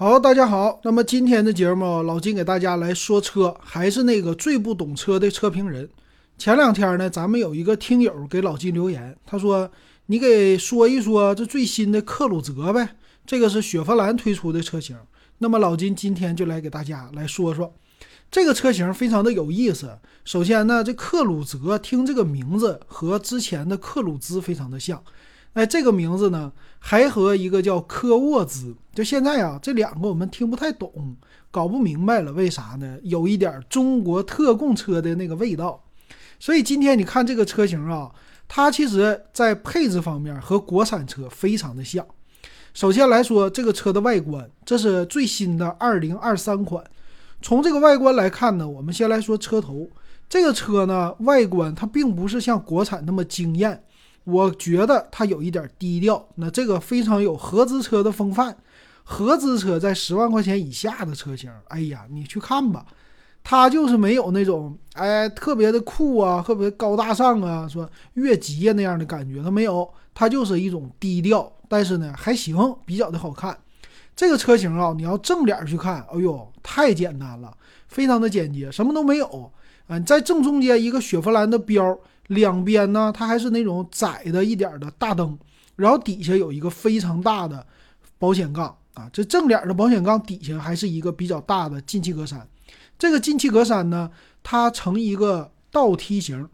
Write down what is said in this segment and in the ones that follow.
好，大家好。那么今天的节目，老金给大家来说车，还是那个最不懂车的车评人。前两天呢，咱们有一个听友给老金留言，他说：“你给说一说这最新的克鲁泽呗，这个是雪佛兰推出的车型。”那么老金今天就来给大家来说说这个车型，非常的有意思。首先呢，这克鲁泽听这个名字和之前的克鲁兹非常的像。哎，这个名字呢，还和一个叫科沃兹，就现在啊，这两个我们听不太懂，搞不明白了，为啥呢？有一点中国特供车的那个味道。所以今天你看这个车型啊，它其实在配置方面和国产车非常的像。首先来说，这个车的外观，这是最新的二零二三款。从这个外观来看呢，我们先来说车头，这个车呢，外观它并不是像国产那么惊艳。我觉得它有一点低调，那这个非常有合资车的风范。合资车在十万块钱以下的车型，哎呀，你去看吧，它就是没有那种哎特别的酷啊，特别高大上啊，说越级啊那样的感觉，它没有，它就是一种低调，但是呢还行，比较的好看。这个车型啊，你要正脸去看，哎呦，太简单了，非常的简洁，什么都没有。嗯，在正中间一个雪佛兰的标。两边呢，它还是那种窄的一点的大灯，然后底下有一个非常大的保险杠啊，这正脸的保险杠底下还是一个比较大的进气格栅。这个进气格栅呢，它呈一个倒梯形，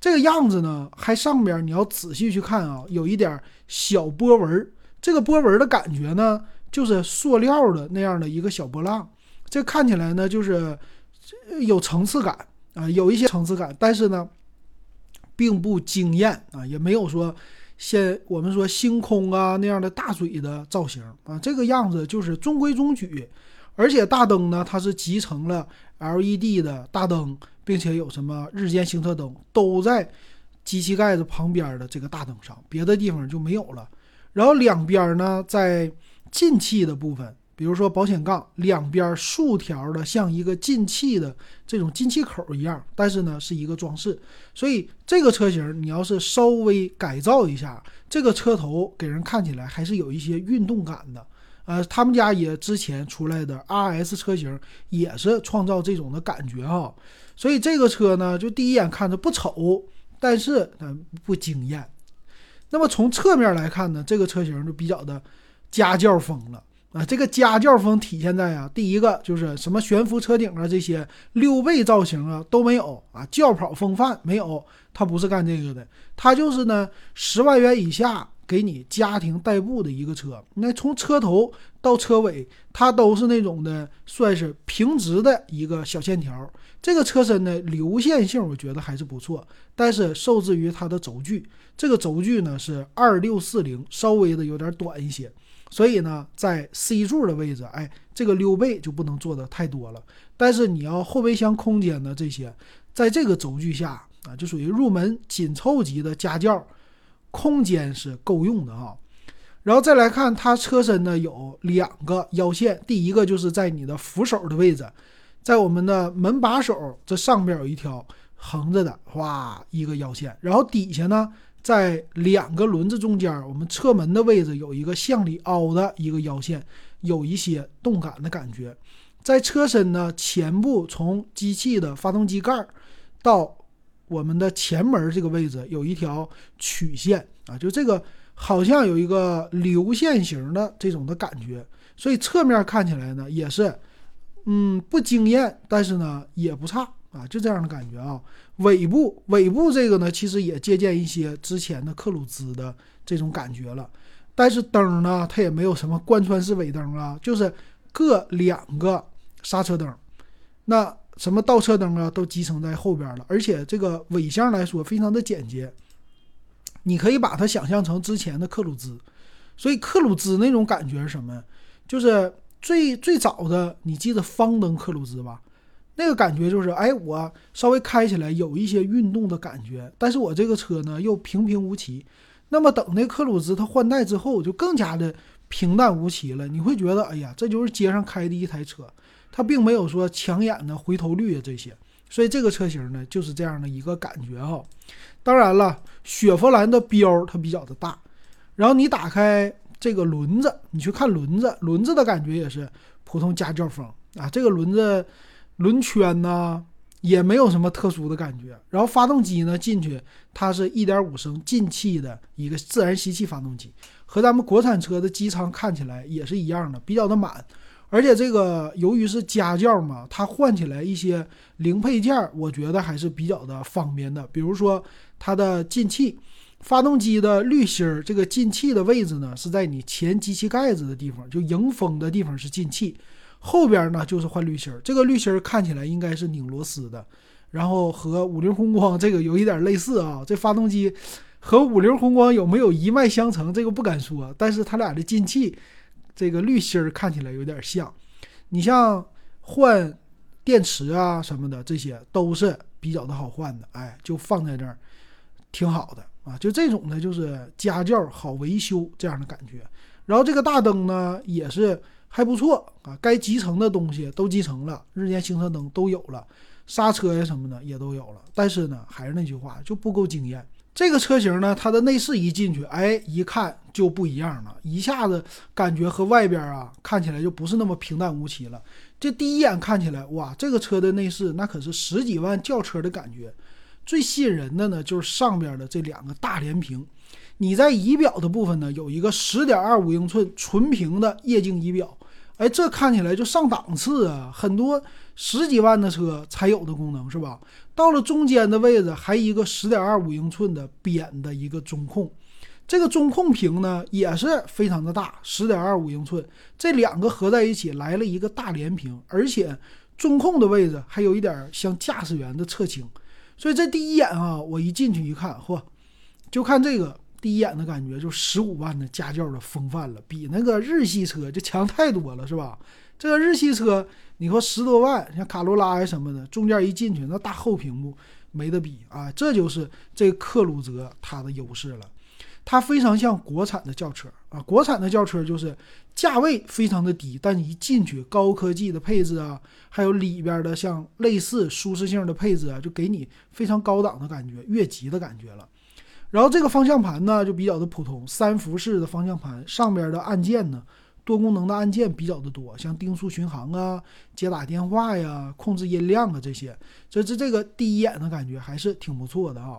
这个样子呢，还上边你要仔细去看啊，有一点小波纹。这个波纹的感觉呢，就是塑料的那样的一个小波浪，这看起来呢，就是有层次感啊，有一些层次感，但是呢。并不惊艳啊，也没有说先我们说星空啊那样的大嘴的造型啊，这个样子就是中规中矩。而且大灯呢，它是集成了 LED 的大灯，并且有什么日间行车灯都在机器盖子旁边的这个大灯上，别的地方就没有了。然后两边呢，在进气的部分。比如说保险杠两边竖条的，像一个进气的这种进气口一样，但是呢是一个装饰。所以这个车型你要是稍微改造一下，这个车头给人看起来还是有一些运动感的。呃，他们家也之前出来的 RS 车型也是创造这种的感觉哈。所以这个车呢，就第一眼看着不丑，但是它不惊艳。那么从侧面来看呢，这个车型就比较的家教风了。啊，这个家教风体现在啊，第一个就是什么悬浮车顶啊，这些溜背造型啊都没有啊，轿跑风范没有，它不是干这个的，它就是呢十万元以下给你家庭代步的一个车。那从车头到车尾，它都是那种的，算是平直的一个小线条。这个车身呢流线性我觉得还是不错，但是受制于它的轴距，这个轴距呢是二六四零，稍微的有点短一些。所以呢，在 C 柱的位置，哎，这个溜背就不能做的太多了。但是你要后备箱空间的这些，在这个轴距下啊，就属于入门紧凑级的家轿，空间是够用的哈。然后再来看它车身呢，有两个腰线，第一个就是在你的扶手的位置，在我们的门把手这上边有一条横着的，哇，一个腰线，然后底下呢。在两个轮子中间，我们侧门的位置有一个向里凹的一个腰线，有一些动感的感觉。在车身呢前部，从机器的发动机盖到我们的前门这个位置，有一条曲线啊，就这个好像有一个流线型的这种的感觉。所以侧面看起来呢，也是，嗯，不惊艳，但是呢也不差。啊，就这样的感觉啊。尾部，尾部这个呢，其实也借鉴一些之前的克鲁兹的这种感觉了。但是灯呢，它也没有什么贯穿式尾灯啊，就是各两个刹车灯。那什么倒车灯啊，都集成在后边了。而且这个尾箱来说，非常的简洁。你可以把它想象成之前的克鲁兹。所以克鲁兹那种感觉是什么？就是最最早的，你记得方灯克鲁兹吧？那个感觉就是，哎，我稍微开起来有一些运动的感觉，但是我这个车呢又平平无奇。那么等那克鲁兹它换代之后，就更加的平淡无奇了。你会觉得，哎呀，这就是街上开的一台车，它并没有说抢眼的回头率啊这些。所以这个车型呢就是这样的一个感觉哈。当然了，雪佛兰的标它比较的大，然后你打开。这个轮子，你去看轮子，轮子的感觉也是普通家轿风啊。这个轮子轮圈呢也没有什么特殊的感觉。然后发动机呢进去，它是一点五升进气的一个自然吸气发动机，和咱们国产车的机舱看起来也是一样的，比较的满。而且这个由于是家轿嘛，它换起来一些零配件，我觉得还是比较的方便的。比如说它的进气。发动机的滤芯儿，这个进气的位置呢，是在你前机器盖子的地方，就迎风的地方是进气，后边呢就是换滤芯儿。这个滤芯儿看起来应该是拧螺丝的，然后和五菱宏光这个有一点类似啊。这发动机和五菱宏光有没有一脉相承，这个不敢说，但是它俩的进气这个滤芯儿看起来有点像。你像换电池啊什么的，这些都是比较的好换的，哎，就放在这儿，挺好的。啊，就这种呢，就是家教好维修这样的感觉。然后这个大灯呢，也是还不错啊，该集成的东西都集成了，日间行车灯都有了，刹车呀什么的也都有了。但是呢，还是那句话，就不够惊艳。这个车型呢，它的内饰一进去，哎，一看就不一样了，一下子感觉和外边啊看起来就不是那么平淡无奇了。这第一眼看起来，哇，这个车的内饰那可是十几万轿车的感觉。最吸引人的呢，就是上边的这两个大连屏。你在仪表的部分呢，有一个十点二五英寸纯平的液晶仪表，哎，这看起来就上档次啊！很多十几万的车才有的功能是吧？到了中间的位置，还一个十点二五英寸的扁的一个中控，这个中控屏呢也是非常的大，十点二五英寸，这两个合在一起来了一个大连屏，而且中控的位置还有一点像驾驶员的侧倾。所以这第一眼啊，我一进去一看，嚯，就看这个第一眼的感觉，就十五万的家轿的风范了，比那个日系车就强太多了，是吧？这个日系车，你说十多万，像卡罗拉呀什么的，中间一进去那大后屏幕没得比啊，这就是这克鲁泽它的优势了。它非常像国产的轿车啊，国产的轿车就是价位非常的低，但你一进去，高科技的配置啊，还有里边的像类似舒适性的配置啊，就给你非常高档的感觉，越级的感觉了。然后这个方向盘呢，就比较的普通，三辐式的方向盘，上边的按键呢，多功能的按键比较的多，像定速巡航啊、接打电话呀、控制音量啊这些，这这这个第一眼的感觉还是挺不错的啊。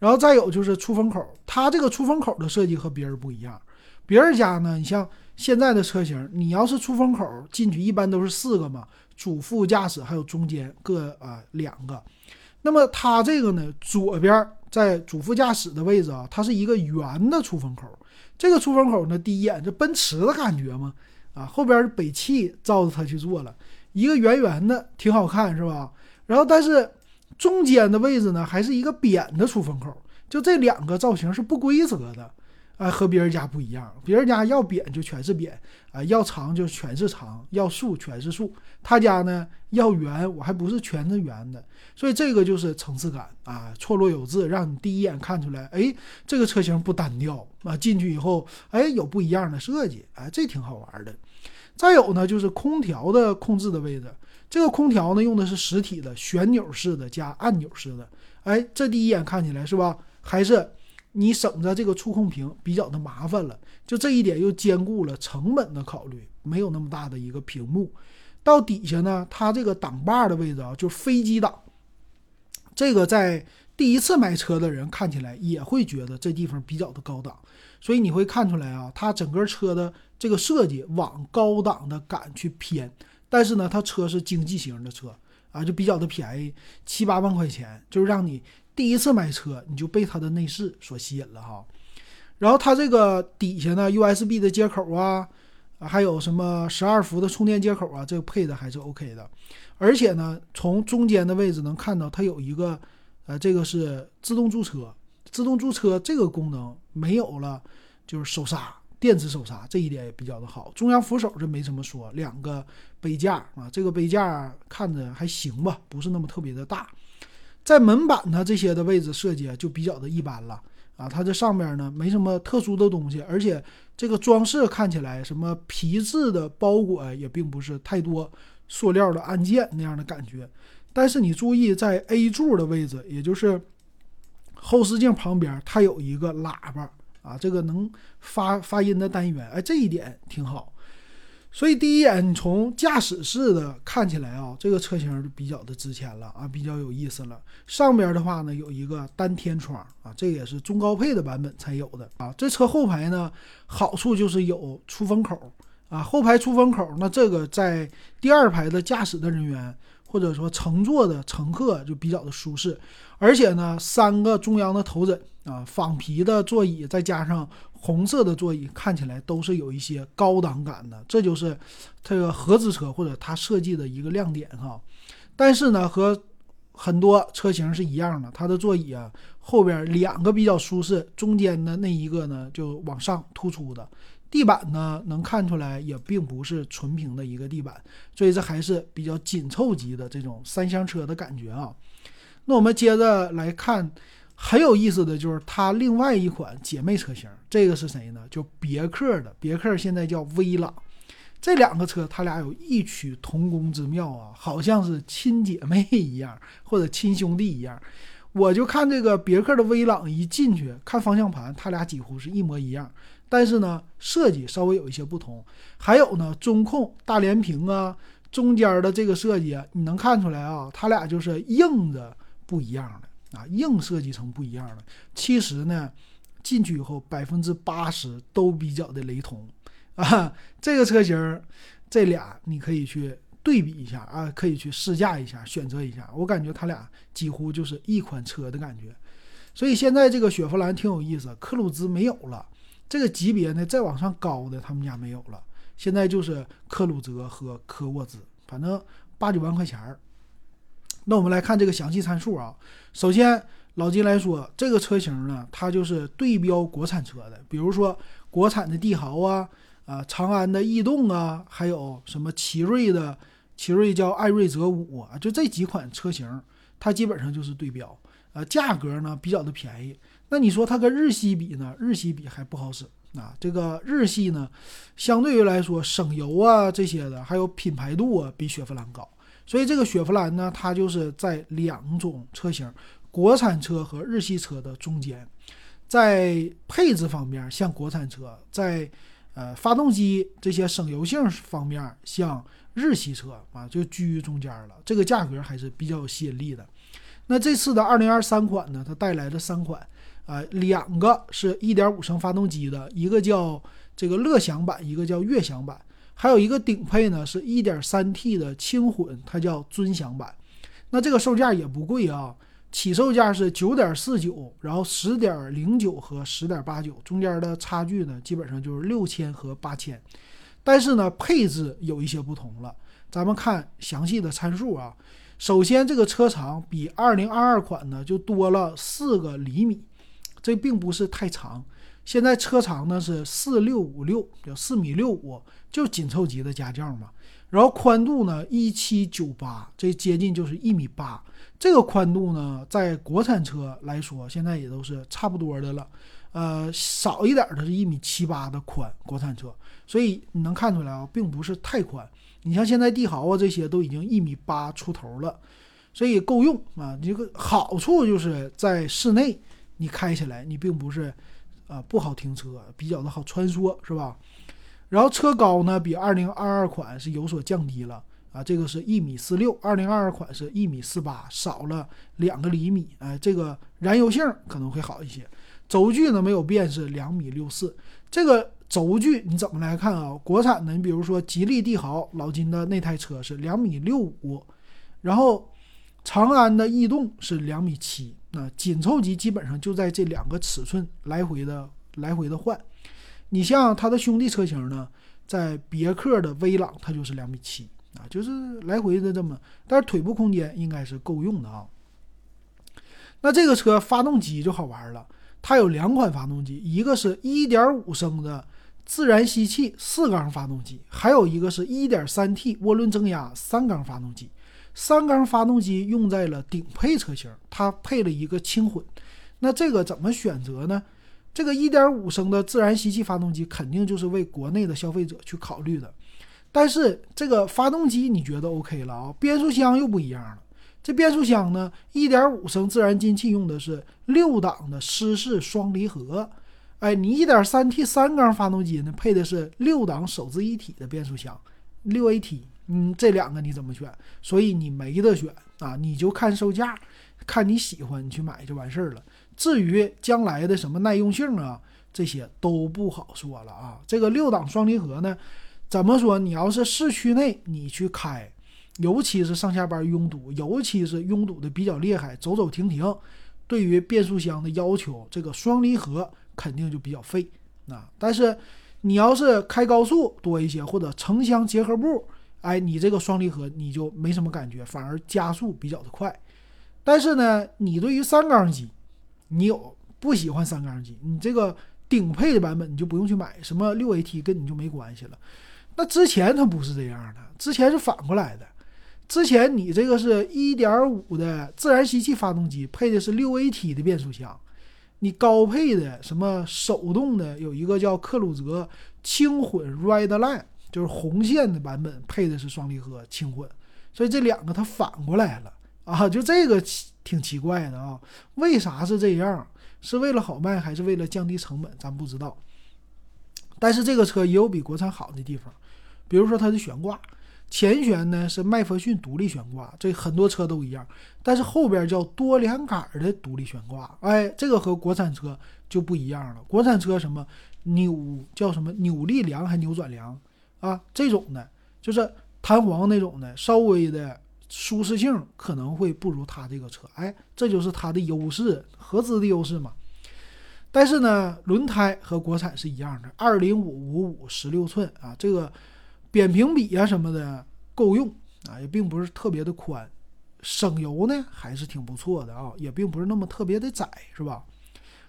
然后再有就是出风口，它这个出风口的设计和别人不一样。别人家呢，你像现在的车型，你要是出风口进去，一般都是四个嘛，主副驾驶还有中间各啊两个。那么它这个呢，左边在主副驾驶的位置啊，它是一个圆的出风口。这个出风口呢，第一眼这奔驰的感觉嘛，啊，后边是北汽照着它去做了一个圆圆的，挺好看是吧？然后但是。中间的位置呢，还是一个扁的出风口，就这两个造型是不规则的，啊，和别人家不一样。别人家要扁就全是扁，啊，要长就全是长，要竖全是竖。他家呢要圆，我还不是全是圆的，所以这个就是层次感啊，错落有致，让你第一眼看出来，哎，这个车型不单调啊。进去以后，哎，有不一样的设计，哎，这挺好玩的。再有呢，就是空调的控制的位置。这个空调呢，用的是实体的旋钮式的加按钮式的，哎，这第一眼看起来是吧？还是你省着这个触控屏比较的麻烦了。就这一点又兼顾了成本的考虑，没有那么大的一个屏幕。到底下呢，它这个挡把的位置啊，就是飞机挡，这个在第一次买车的人看起来也会觉得这地方比较的高档，所以你会看出来啊，它整个车的这个设计往高档的感去偏。但是呢，它车是经济型的车啊，就比较的便宜，七八万块钱，就是让你第一次买车你就被它的内饰所吸引了哈。然后它这个底下呢，USB 的接口啊，还有什么十二伏的充电接口啊，这个配的还是 OK 的。而且呢，从中间的位置能看到它有一个，呃，这个是自动驻车，自动驻车这个功能没有了，就是手刹。电子手刹这一点也比较的好，中央扶手这没什么说，两个杯架啊，这个杯架看着还行吧，不是那么特别的大。在门板它这些的位置设计就比较的一般了啊，它这上面呢没什么特殊的东西，而且这个装饰看起来什么皮质的包裹也并不是太多，塑料的按键那样的感觉。但是你注意在 A 柱的位置，也就是后视镜旁边，它有一个喇叭。啊，这个能发发音的单元，哎，这一点挺好。所以第一眼你从驾驶室的看起来啊，这个车型就比较的值钱了啊，比较有意思了。上边的话呢有一个单天窗啊，这也是中高配的版本才有的啊。这车后排呢好处就是有出风口啊，后排出风口，那这个在第二排的驾驶的人员或者说乘坐的乘客就比较的舒适。而且呢，三个中央的头枕啊，仿皮的座椅，再加上红色的座椅，看起来都是有一些高档感的。这就是这个合资车或者它设计的一个亮点哈。但是呢，和很多车型是一样的，它的座椅啊后边两个比较舒适，中间的那一个呢就往上突出的。地板呢能看出来也并不是纯平的一个地板，所以这还是比较紧凑级的这种三厢车的感觉啊。那我们接着来看，很有意思的就是它另外一款姐妹车型，这个是谁呢？就别克的，别克现在叫威朗。这两个车，它俩有异曲同工之妙啊，好像是亲姐妹一样，或者亲兄弟一样。我就看这个别克的威朗一进去，看方向盘，它俩几乎是一模一样，但是呢，设计稍微有一些不同。还有呢，中控大连屏啊，中间的这个设计，你能看出来啊，它俩就是硬的。不一样的啊，硬设计成不一样了。其实呢，进去以后百分之八十都比较的雷同啊。这个车型，这俩你可以去对比一下啊，可以去试驾一下，选择一下。我感觉它俩几乎就是一款车的感觉。所以现在这个雪佛兰挺有意思，克鲁兹没有了，这个级别呢再往上高的他们家没有了，现在就是克鲁泽和科沃兹，反正八九万块钱儿。那我们来看这个详细参数啊。首先，老金来说，这个车型呢，它就是对标国产车的，比如说国产的帝豪啊，啊，长安的逸动啊，还有什么奇瑞的，奇瑞叫艾瑞泽五啊，就这几款车型，它基本上就是对标。呃，价格呢比较的便宜。那你说它跟日系比呢？日系比还不好使啊。这个日系呢，相对于来说省油啊这些的，还有品牌度啊，比雪佛兰高。所以这个雪佛兰呢，它就是在两种车型，国产车和日系车的中间，在配置方面像国产车，在呃发动机这些省油性方面像日系车啊，就居于中间了。这个价格还是比较有吸引力的。那这次的二零二三款呢，它带来的三款啊，两个是一点五升发动机的，一个叫这个乐享版，一个叫悦享版。还有一个顶配呢，是 1.3T 的轻混，它叫尊享版。那这个售价也不贵啊，起售价是9.49，然后10.09和10.89，中间的差距呢，基本上就是六千和八千。但是呢，配置有一些不同了。咱们看详细的参数啊。首先，这个车长比2022款呢就多了四个厘米，这并不是太长。现在车长呢是四六五六，叫四米六五，就紧凑级的家轿嘛。然后宽度呢一七九八，这接近就是一米八。这个宽度呢，在国产车来说，现在也都是差不多的了。呃，少一点的是一米七八的宽，国产车。所以你能看出来啊，并不是太宽。你像现在帝豪啊这些都已经一米八出头了，所以够用啊。这个好处就是在室内你开起来，你并不是。啊，不好停车，比较的好穿梭，是吧？然后车高呢，比二零二二款是有所降低了啊，这个是一米四六，二零二二款是一米四八，少了两个厘米。哎，这个燃油性可能会好一些。轴距呢没有变，是两米六四。这个轴距你怎么来看啊？国产的，你比如说吉利帝豪老金的那台车是两米六五，然后长安的逸动是两米七。那紧凑级基本上就在这两个尺寸来回的来回的换，你像它的兄弟车型呢，在别克的威朗它就是两米七啊，就是来回的这么，但是腿部空间应该是够用的啊。那这个车发动机就好玩了，它有两款发动机，一个是一点五升的自然吸气四缸发动机，还有一个是一点三 T 涡轮增压三缸发动机。三缸发动机用在了顶配车型，它配了一个轻混。那这个怎么选择呢？这个1.5升的自然吸气发动机肯定就是为国内的消费者去考虑的。但是这个发动机你觉得 OK 了啊？变速箱又不一样了。这变速箱呢，1.5升自然进气用的是六档的湿式双离合，哎，你 1.3T 三缸发动机呢，配的是六档手自一体的变速箱，六 AT，嗯，这两个你怎么选？所以你没得选啊，你就看售价，看你喜欢，你去买就完事儿了。至于将来的什么耐用性啊，这些都不好说了啊。这个六档双离合呢，怎么说？你要是市区内你去开，尤其是上下班拥堵，尤其是拥堵的比较厉害，走走停停，对于变速箱的要求，这个双离合。肯定就比较费啊，但是你要是开高速多一些，或者城乡结合部，哎，你这个双离合你就没什么感觉，反而加速比较的快。但是呢，你对于三缸机，你有不喜欢三缸机，你这个顶配的版本你就不用去买，什么六 AT 跟你就没关系了。那之前它不是这样的，之前是反过来的，之前你这个是一点五的自然吸气发动机，配的是六 AT 的变速箱。你高配的什么手动的，有一个叫克鲁泽轻混 Red Line，就是红线的版本，配的是双离合轻混，所以这两个它反过来了啊，就这个挺奇怪的啊，为啥是这样？是为了好卖还是为了降低成本？咱不知道。但是这个车也有比国产好的地方，比如说它的悬挂。前悬呢是麦弗逊独立悬挂，这很多车都一样，但是后边叫多连杆的独立悬挂，哎，这个和国产车就不一样了。国产车什么扭叫什么扭力梁还扭转梁啊，这种的，就是弹簧那种的，稍微的舒适性可能会不如它这个车，哎，这就是它的优势，合资的优势嘛。但是呢，轮胎和国产是一样的，二零五五五十六寸啊，这个。扁平比啊什么的够用啊，也并不是特别的宽，省油呢还是挺不错的啊，也并不是那么特别的窄，是吧？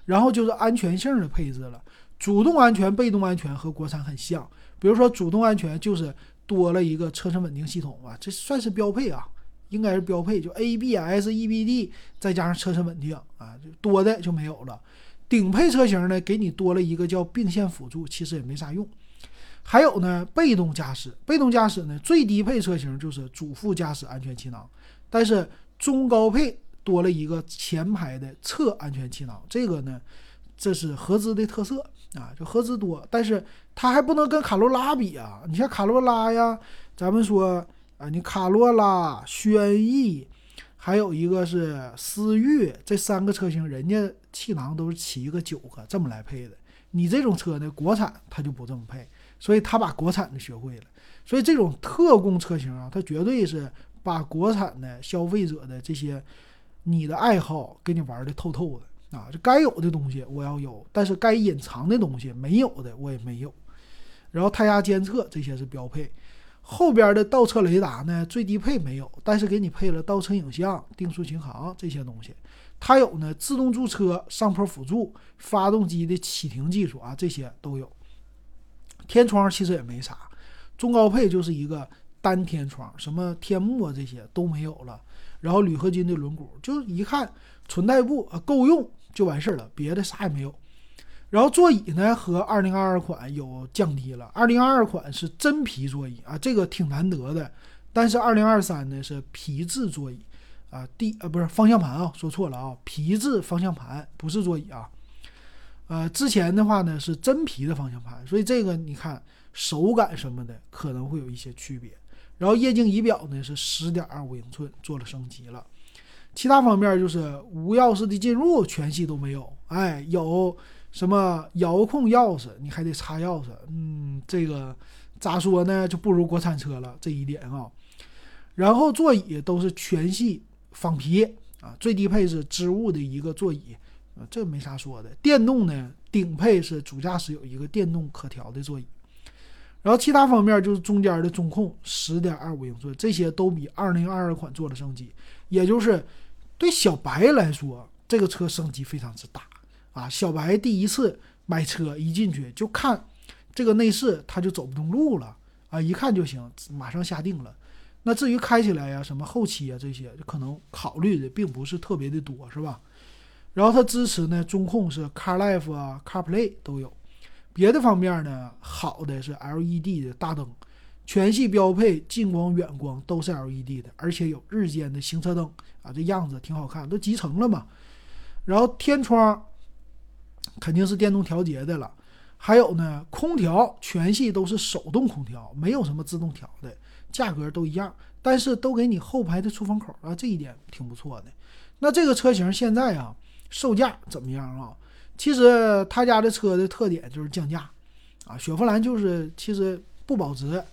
然后就是安全性的配置了，主动安全、被动安全和国产很像。比如说主动安全就是多了一个车身稳定系统啊，这算是标配啊，应该是标配，就 ABS、EBD 再加上车身稳定啊，多的就没有了。顶配车型呢，给你多了一个叫并线辅助，其实也没啥用。还有呢，被动驾驶，被动驾驶呢，最低配车型就是主副驾驶安全气囊，但是中高配多了一个前排的侧安全气囊，这个呢，这是合资的特色啊，就合资多，但是它还不能跟卡罗拉比啊，你像卡罗拉呀，咱们说啊，你卡罗拉、轩逸，还有一个是思域，这三个车型，人家气囊都是七个九个这么来配的，你这种车呢，国产它就不这么配。所以他把国产的学会了，所以这种特供车型啊，它绝对是把国产的消费者的这些你的爱好给你玩的透透的。啊，这该有的东西我要有，但是该隐藏的东西没有的我也没有。然后胎压监测这些是标配，后边的倒车雷达呢最低配没有，但是给你配了倒车影像、定速巡航这些东西，它有呢自动驻车、上坡辅助、发动机的启停技术啊，这些都有。天窗其实也没啥，中高配就是一个单天窗，什么天幕啊这些都没有了。然后铝合金的轮毂，就一看纯代步啊，够用就完事儿了，别的啥也没有。然后座椅呢和2022款有降低了，2022款是真皮座椅啊，这个挺难得的。但是2023呢是皮质座椅啊，第啊不是方向盘啊，说错了啊，皮质方向盘不是座椅啊。呃，之前的话呢是真皮的方向盘，所以这个你看手感什么的可能会有一些区别。然后液晶仪表呢是十点二五英寸，做了升级了。其他方面就是无钥匙的进入，全系都没有。哎，有什么遥控钥匙，你还得插钥匙。嗯，这个咋说呢，就不如国产车了这一点啊。然后座椅都是全系仿皮啊，最低配是织物的一个座椅啊。这没啥说的。电动呢，顶配是主驾驶有一个电动可调的座椅，然后其他方面就是中间的中控十点二五英寸，这些都比二零二二款做了升级。也就是对小白来说，这个车升级非常之大啊！小白第一次买车一进去就看这个内饰，他就走不动路了啊！一看就行，马上下定了。那至于开起来呀，什么后期啊这些，可能考虑的并不是特别的多，是吧？然后它支持呢，中控是 CarLife 啊，CarPlay 都有。别的方面呢，好的是 LED 的大灯，全系标配近光、远光都是 LED 的，而且有日间的行车灯啊，这样子挺好看，都集成了嘛。然后天窗肯定是电动调节的了。还有呢，空调全系都是手动空调，没有什么自动调的，价格都一样，但是都给你后排的出风口啊，这一点挺不错的。那这个车型现在啊，售价怎么样啊？其实他家的车的特点就是降价啊，雪佛兰就是其实不保值，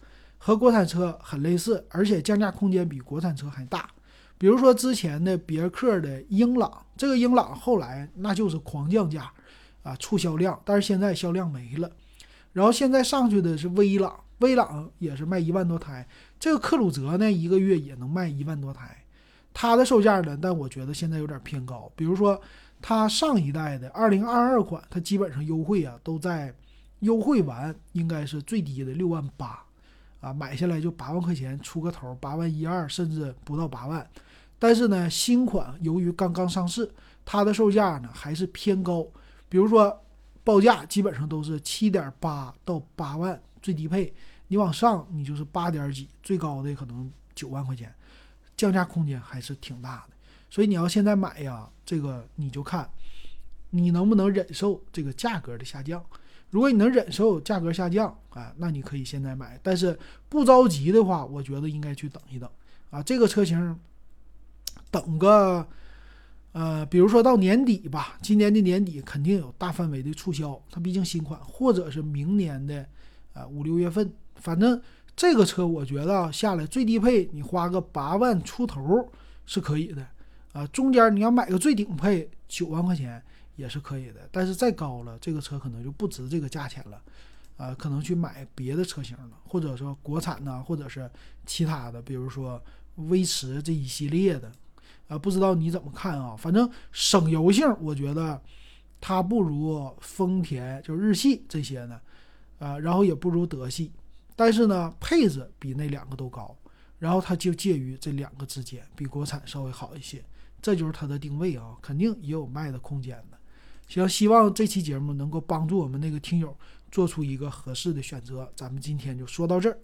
和国产车很类似，而且降价空间比国产车还大。比如说之前的别克的英朗，这个英朗后来那就是狂降价。啊，促销量，但是现在销量没了。然后现在上去的是威朗，威朗也是卖一万多台。这个克鲁泽呢，一个月也能卖一万多台。它的售价呢，但我觉得现在有点偏高。比如说，它上一代的二零二二款，它基本上优惠啊，都在优惠完应该是最低的六万八，啊，买下来就八万块钱出个头，八万一二甚至不到八万。但是呢，新款由于刚刚上市，它的售价呢还是偏高。比如说，报价基本上都是七点八到八万最低配，你往上你就是八点几，最高的可能九万块钱，降价空间还是挺大的。所以你要现在买呀，这个你就看你能不能忍受这个价格的下降。如果你能忍受价格下降，啊，那你可以现在买。但是不着急的话，我觉得应该去等一等啊。这个车型等个。呃，比如说到年底吧，今年的年底肯定有大范围的促销，它毕竟新款，或者是明年的，呃五六月份，反正这个车我觉得下来最低配你花个八万出头是可以的，啊，中间你要买个最顶配九万块钱也是可以的，但是再高了，这个车可能就不值这个价钱了，啊，可能去买别的车型了，或者说国产的，或者是其他的，比如说威驰这一系列的。啊，不知道你怎么看啊？反正省油性，我觉得它不如丰田，就日系这些呢，啊，然后也不如德系，但是呢，配置比那两个都高，然后它就介于这两个之间，比国产稍微好一些，这就是它的定位啊，肯定也有卖的空间的。行，希望这期节目能够帮助我们那个听友做出一个合适的选择。咱们今天就说到这儿。